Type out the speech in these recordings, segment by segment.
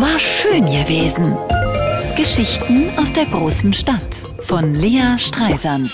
War schön gewesen. Geschichten aus der großen Stadt von Lea Streisand.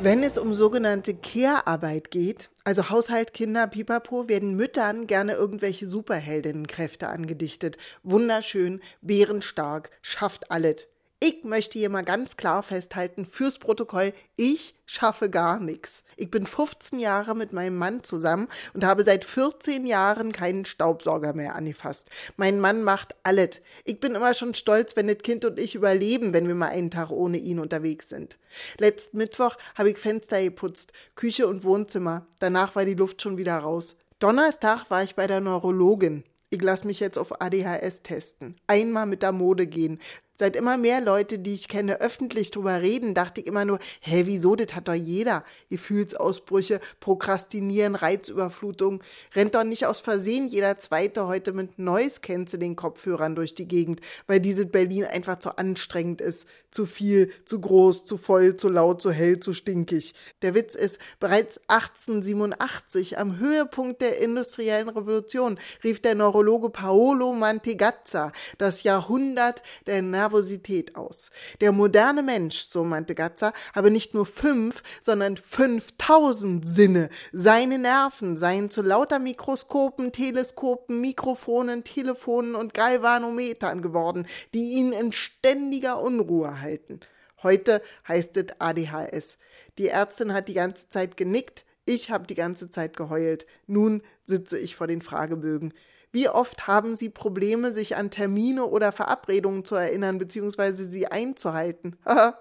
Wenn es um sogenannte Care-Arbeit geht, also Haushalt, Kinder, Pipapo, werden Müttern gerne irgendwelche Superheldinnenkräfte angedichtet. Wunderschön, bärenstark, schafft alles. Ich möchte hier mal ganz klar festhalten, fürs Protokoll, ich schaffe gar nichts. Ich bin 15 Jahre mit meinem Mann zusammen und habe seit 14 Jahren keinen Staubsauger mehr angefasst. Mein Mann macht alles. Ich bin immer schon stolz, wenn das Kind und ich überleben, wenn wir mal einen Tag ohne ihn unterwegs sind. Letzten Mittwoch habe ich Fenster geputzt, Küche und Wohnzimmer. Danach war die Luft schon wieder raus. Donnerstag war ich bei der Neurologin. Ich lasse mich jetzt auf ADHS testen. Einmal mit der Mode gehen. Seit immer mehr Leute, die ich kenne, öffentlich drüber reden, dachte ich immer nur, hä, wieso, das hat doch jeder. Gefühlsausbrüche, Prokrastinieren, Reizüberflutung. Rennt doch nicht aus Versehen jeder Zweite heute mit Noise den Kopfhörern durch die Gegend, weil dieses Berlin einfach zu anstrengend ist. Zu viel, zu groß, zu voll, zu laut, zu hell, zu stinkig. Der Witz ist, bereits 1887, am Höhepunkt der industriellen Revolution, rief der Neurologe Paolo Mantegazza das Jahrhundert der Nerv Nervosität aus. Der moderne Mensch, so meinte Gatzer, habe nicht nur fünf, sondern fünftausend Sinne. Seine Nerven seien zu lauter Mikroskopen, Teleskopen, Mikrofonen, Telefonen und Galvanometern geworden, die ihn in ständiger Unruhe halten. Heute heißt es ADHS. Die Ärztin hat die ganze Zeit genickt, ich habe die ganze Zeit geheult. Nun sitze ich vor den Fragebögen. Wie oft haben Sie Probleme, sich an Termine oder Verabredungen zu erinnern bzw. sie einzuhalten?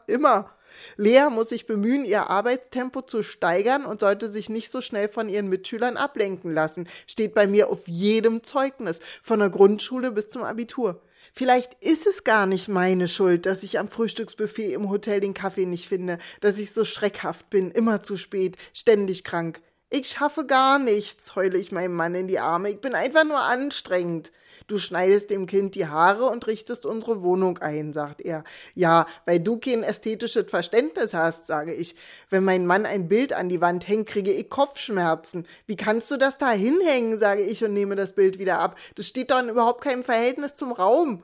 Immer. Lea muss sich bemühen, ihr Arbeitstempo zu steigern und sollte sich nicht so schnell von ihren Mitschülern ablenken lassen. Steht bei mir auf jedem Zeugnis, von der Grundschule bis zum Abitur. Vielleicht ist es gar nicht meine Schuld, dass ich am Frühstücksbuffet im Hotel den Kaffee nicht finde, dass ich so schreckhaft bin, immer zu spät, ständig krank. Ich schaffe gar nichts, heule ich meinem Mann in die Arme. Ich bin einfach nur anstrengend. Du schneidest dem Kind die Haare und richtest unsere Wohnung ein, sagt er. Ja, weil du kein ästhetisches Verständnis hast, sage ich. Wenn mein Mann ein Bild an die Wand hängt, kriege ich Kopfschmerzen. Wie kannst du das da hinhängen, sage ich und nehme das Bild wieder ab. Das steht doch in überhaupt keinem Verhältnis zum Raum.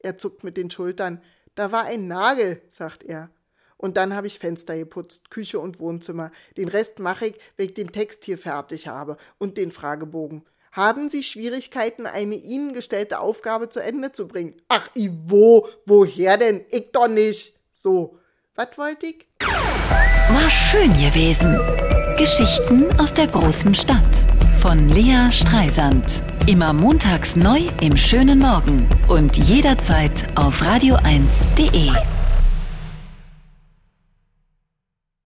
Er zuckt mit den Schultern. Da war ein Nagel, sagt er. Und dann habe ich Fenster geputzt, Küche und Wohnzimmer. Den Rest mache ich, wenn ich den Text hier fertig habe und den Fragebogen. Haben Sie Schwierigkeiten, eine Ihnen gestellte Aufgabe zu Ende zu bringen? Ach, Ivo, woher denn? Ich doch nicht. So, was wollte ich? War schön gewesen. Geschichten aus der großen Stadt von Lea Streisand. Immer montags neu im schönen Morgen und jederzeit auf radio1.de.